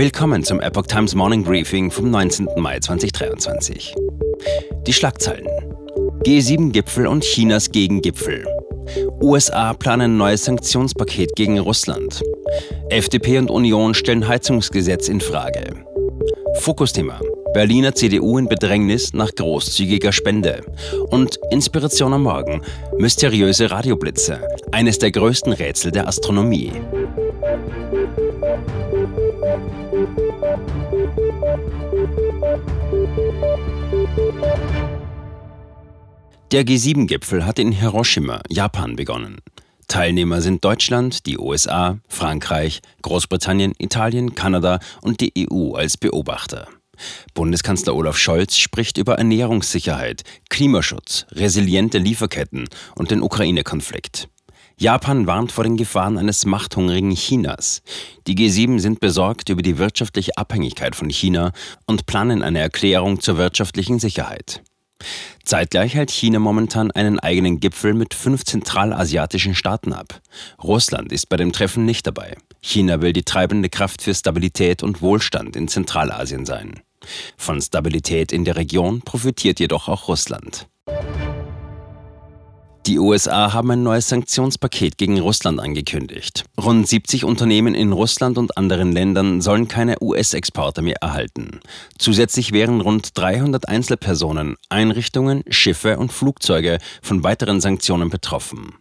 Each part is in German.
Willkommen zum Epoch Times Morning Briefing vom 19. Mai 2023. Die Schlagzeilen. G7-Gipfel und Chinas Gegengipfel. USA planen neues Sanktionspaket gegen Russland. FDP und Union stellen Heizungsgesetz in Frage. Fokusthema. Berliner CDU in Bedrängnis nach großzügiger Spende. Und Inspiration am Morgen. Mysteriöse Radioblitze. Eines der größten Rätsel der Astronomie. Der G7-Gipfel hat in Hiroshima, Japan, begonnen. Teilnehmer sind Deutschland, die USA, Frankreich, Großbritannien, Italien, Kanada und die EU als Beobachter. Bundeskanzler Olaf Scholz spricht über Ernährungssicherheit, Klimaschutz, resiliente Lieferketten und den Ukraine-Konflikt. Japan warnt vor den Gefahren eines machthungrigen Chinas. Die G7 sind besorgt über die wirtschaftliche Abhängigkeit von China und planen eine Erklärung zur wirtschaftlichen Sicherheit. Zeitgleich hält China momentan einen eigenen Gipfel mit fünf zentralasiatischen Staaten ab. Russland ist bei dem Treffen nicht dabei. China will die treibende Kraft für Stabilität und Wohlstand in Zentralasien sein. Von Stabilität in der Region profitiert jedoch auch Russland. Die USA haben ein neues Sanktionspaket gegen Russland angekündigt. Rund 70 Unternehmen in Russland und anderen Ländern sollen keine US-Exporte mehr erhalten. Zusätzlich wären rund 300 Einzelpersonen, Einrichtungen, Schiffe und Flugzeuge von weiteren Sanktionen betroffen.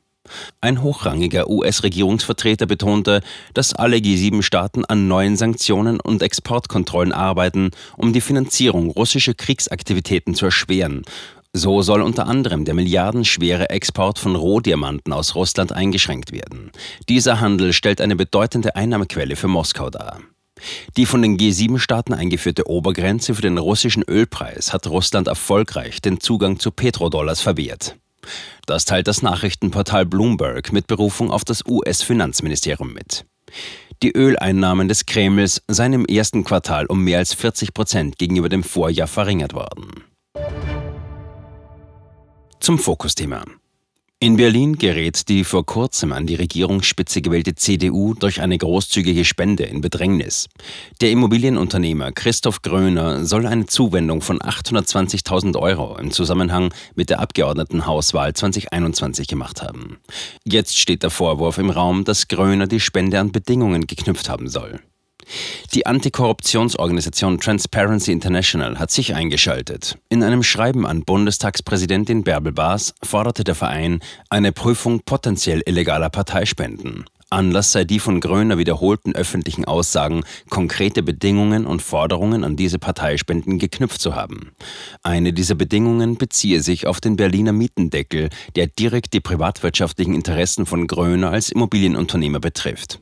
Ein hochrangiger US-Regierungsvertreter betonte, dass alle G7-Staaten an neuen Sanktionen und Exportkontrollen arbeiten, um die Finanzierung russischer Kriegsaktivitäten zu erschweren so soll unter anderem der milliardenschwere Export von Rohdiamanten aus Russland eingeschränkt werden. Dieser Handel stellt eine bedeutende Einnahmequelle für Moskau dar. Die von den G7-Staaten eingeführte Obergrenze für den russischen Ölpreis hat Russland erfolgreich den Zugang zu Petrodollars verwehrt. Das teilt das Nachrichtenportal Bloomberg mit Berufung auf das US-Finanzministerium mit. Die Öleinnahmen des Kremls seien im ersten Quartal um mehr als 40 Prozent gegenüber dem Vorjahr verringert worden. Zum Fokusthema. In Berlin gerät die vor kurzem an die Regierungsspitze gewählte CDU durch eine großzügige Spende in Bedrängnis. Der Immobilienunternehmer Christoph Gröner soll eine Zuwendung von 820.000 Euro im Zusammenhang mit der Abgeordnetenhauswahl 2021 gemacht haben. Jetzt steht der Vorwurf im Raum, dass Gröner die Spende an Bedingungen geknüpft haben soll. Die Antikorruptionsorganisation Transparency International hat sich eingeschaltet. In einem Schreiben an Bundestagspräsidentin Bärbel Baas forderte der Verein eine Prüfung potenziell illegaler Parteispenden. Anlass sei die von Gröner wiederholten öffentlichen Aussagen, konkrete Bedingungen und Forderungen an diese Parteispenden geknüpft zu haben. Eine dieser Bedingungen beziehe sich auf den Berliner Mietendeckel, der direkt die privatwirtschaftlichen Interessen von Gröner als Immobilienunternehmer betrifft.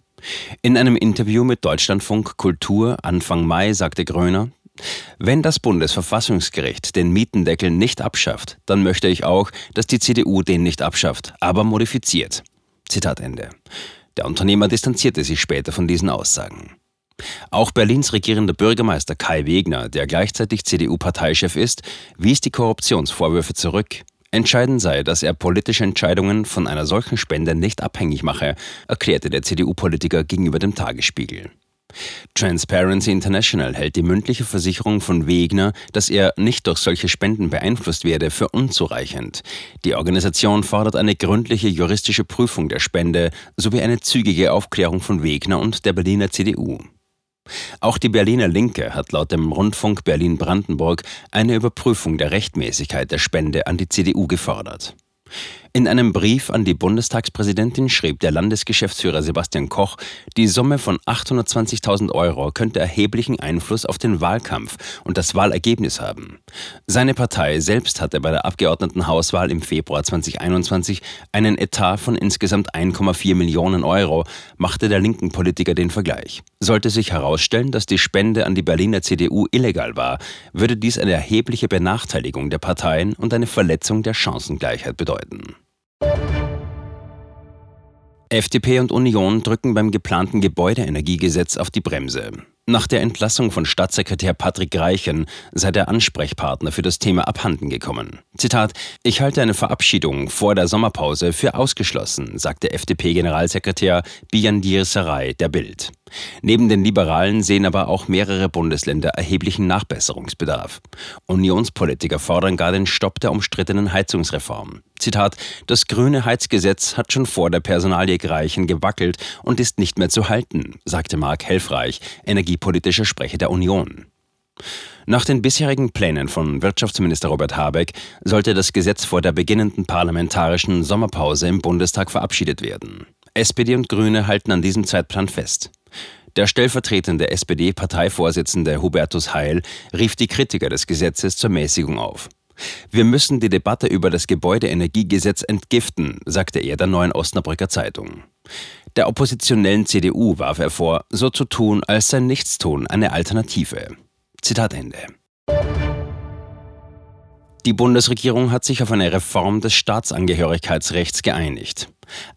In einem Interview mit Deutschlandfunk Kultur Anfang Mai sagte Gröner, wenn das Bundesverfassungsgericht den Mietendeckel nicht abschafft, dann möchte ich auch, dass die CDU den nicht abschafft, aber modifiziert. Zitat Ende. Der Unternehmer distanzierte sich später von diesen Aussagen. Auch Berlins regierender Bürgermeister Kai Wegner, der gleichzeitig CDU-Parteichef ist, wies die Korruptionsvorwürfe zurück. Entscheidend sei, dass er politische Entscheidungen von einer solchen Spende nicht abhängig mache, erklärte der CDU-Politiker gegenüber dem Tagesspiegel. Transparency International hält die mündliche Versicherung von Wegner, dass er nicht durch solche Spenden beeinflusst werde, für unzureichend. Die Organisation fordert eine gründliche juristische Prüfung der Spende sowie eine zügige Aufklärung von Wegner und der Berliner CDU. Auch die Berliner Linke hat laut dem Rundfunk Berlin-Brandenburg eine Überprüfung der Rechtmäßigkeit der Spende an die CDU gefordert. In einem Brief an die Bundestagspräsidentin schrieb der Landesgeschäftsführer Sebastian Koch, die Summe von 820.000 Euro könnte erheblichen Einfluss auf den Wahlkampf und das Wahlergebnis haben. Seine Partei selbst hatte bei der Abgeordnetenhauswahl im Februar 2021 einen Etat von insgesamt 1,4 Millionen Euro, machte der linken Politiker den Vergleich. Sollte sich herausstellen, dass die Spende an die Berliner CDU illegal war, würde dies eine erhebliche Benachteiligung der Parteien und eine Verletzung der Chancengleichheit bedeuten. FDP und Union drücken beim geplanten Gebäudeenergiegesetz auf die Bremse. Nach der Entlassung von Staatssekretär Patrick Reichen sei der Ansprechpartner für das Thema abhanden gekommen. Zitat: Ich halte eine Verabschiedung vor der Sommerpause für ausgeschlossen, sagte FDP-Generalsekretär Biandir Sarai der Bild. Neben den Liberalen sehen aber auch mehrere Bundesländer erheblichen Nachbesserungsbedarf. Unionspolitiker fordern gar den Stopp der umstrittenen Heizungsreform. Zitat: Das grüne Heizgesetz hat schon vor der Personalie Greichen gewackelt und ist nicht mehr zu halten, sagte Marc Helfreich, energiepolitischer Sprecher der Union. Nach den bisherigen Plänen von Wirtschaftsminister Robert Habeck sollte das Gesetz vor der beginnenden parlamentarischen Sommerpause im Bundestag verabschiedet werden. SPD und Grüne halten an diesem Zeitplan fest. Der stellvertretende SPD-Parteivorsitzende Hubertus Heil rief die Kritiker des Gesetzes zur Mäßigung auf. Wir müssen die Debatte über das Gebäudeenergiegesetz entgiften, sagte er der Neuen Osnabrücker Zeitung. Der oppositionellen CDU warf er vor, so zu tun, als sei Nichtstun eine Alternative. Zitat Ende. Die Bundesregierung hat sich auf eine Reform des Staatsangehörigkeitsrechts geeinigt.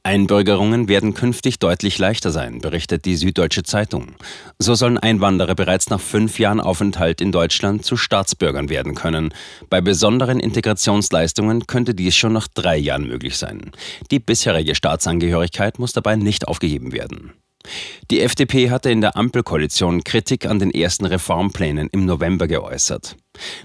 Einbürgerungen werden künftig deutlich leichter sein, berichtet die Süddeutsche Zeitung. So sollen Einwanderer bereits nach fünf Jahren Aufenthalt in Deutschland zu Staatsbürgern werden können. Bei besonderen Integrationsleistungen könnte dies schon nach drei Jahren möglich sein. Die bisherige Staatsangehörigkeit muss dabei nicht aufgegeben werden. Die FDP hatte in der Ampelkoalition Kritik an den ersten Reformplänen im November geäußert.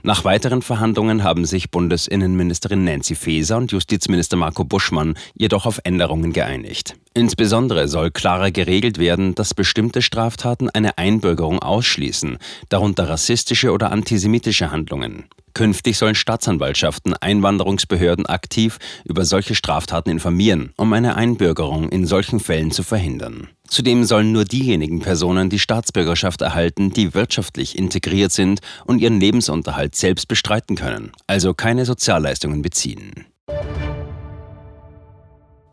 Nach weiteren Verhandlungen haben sich Bundesinnenministerin Nancy Faeser und Justizminister Marco Buschmann jedoch auf Änderungen geeinigt. Insbesondere soll klarer geregelt werden, dass bestimmte Straftaten eine Einbürgerung ausschließen, darunter rassistische oder antisemitische Handlungen. Künftig sollen Staatsanwaltschaften Einwanderungsbehörden aktiv über solche Straftaten informieren, um eine Einbürgerung in solchen Fällen zu verhindern. Zudem sollen nur diejenigen Personen die Staatsbürgerschaft erhalten, die wirtschaftlich integriert sind und ihren Lebensunterhalt selbst bestreiten können, also keine Sozialleistungen beziehen.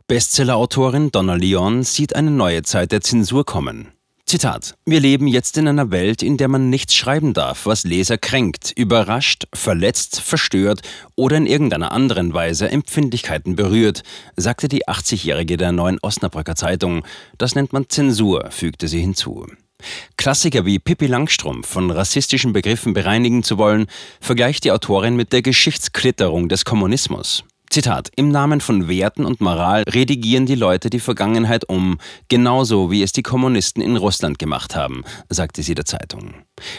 Bestsellerautorin Donna Leon sieht eine neue Zeit der Zensur kommen. Zitat. Wir leben jetzt in einer Welt, in der man nichts schreiben darf, was Leser kränkt, überrascht, verletzt, verstört oder in irgendeiner anderen Weise Empfindlichkeiten berührt, sagte die 80-Jährige der neuen Osnabrücker Zeitung. Das nennt man Zensur, fügte sie hinzu. Klassiker wie Pippi Langstrumpf von rassistischen Begriffen bereinigen zu wollen, vergleicht die Autorin mit der Geschichtsklitterung des Kommunismus. Zitat, im Namen von Werten und Moral redigieren die Leute die Vergangenheit um, genauso wie es die Kommunisten in Russland gemacht haben, sagte sie der Zeitung.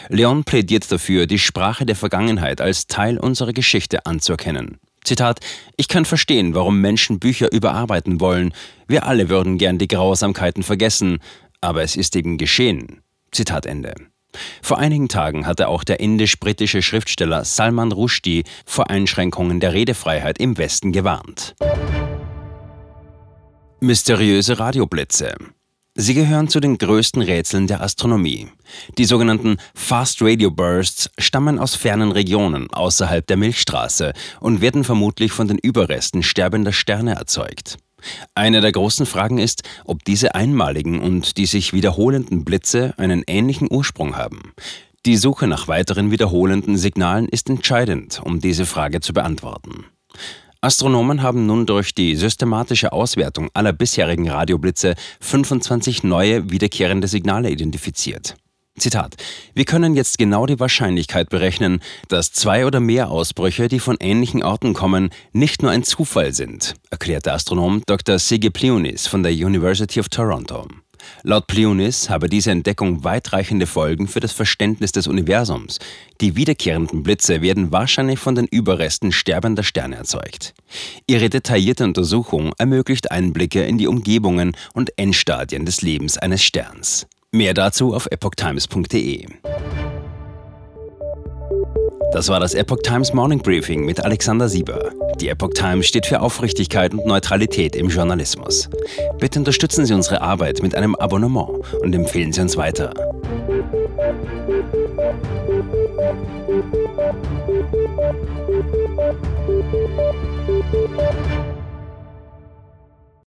Leon plädiert dafür, die Sprache der Vergangenheit als Teil unserer Geschichte anzuerkennen. Zitat, ich kann verstehen, warum Menschen Bücher überarbeiten wollen. Wir alle würden gern die Grausamkeiten vergessen, aber es ist eben geschehen. Zitat Ende. Vor einigen Tagen hatte auch der indisch-britische Schriftsteller Salman Rushdie vor Einschränkungen der Redefreiheit im Westen gewarnt. Mysteriöse Radioblitze. Sie gehören zu den größten Rätseln der Astronomie. Die sogenannten Fast Radio Bursts stammen aus fernen Regionen außerhalb der Milchstraße und werden vermutlich von den Überresten sterbender Sterne erzeugt. Eine der großen Fragen ist, ob diese einmaligen und die sich wiederholenden Blitze einen ähnlichen Ursprung haben. Die Suche nach weiteren wiederholenden Signalen ist entscheidend, um diese Frage zu beantworten. Astronomen haben nun durch die systematische Auswertung aller bisherigen Radioblitze 25 neue wiederkehrende Signale identifiziert. Zitat. Wir können jetzt genau die Wahrscheinlichkeit berechnen, dass zwei oder mehr Ausbrüche, die von ähnlichen Orten kommen, nicht nur ein Zufall sind, erklärt der Astronom Dr. Sigi Pliunis von der University of Toronto. Laut Pliunis habe diese Entdeckung weitreichende Folgen für das Verständnis des Universums. Die wiederkehrenden Blitze werden wahrscheinlich von den Überresten sterbender Sterne erzeugt. Ihre detaillierte Untersuchung ermöglicht Einblicke in die Umgebungen und Endstadien des Lebens eines Sterns. Mehr dazu auf epochtimes.de. Das war das Epoch Times Morning Briefing mit Alexander Sieber. Die Epoch Times steht für Aufrichtigkeit und Neutralität im Journalismus. Bitte unterstützen Sie unsere Arbeit mit einem Abonnement und empfehlen Sie uns weiter.